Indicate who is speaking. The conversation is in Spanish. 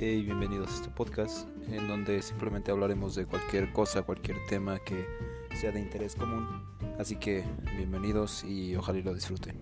Speaker 1: y bienvenidos a este podcast en donde simplemente hablaremos de cualquier cosa, cualquier tema que sea de interés común. Así que bienvenidos y ojalá lo disfruten.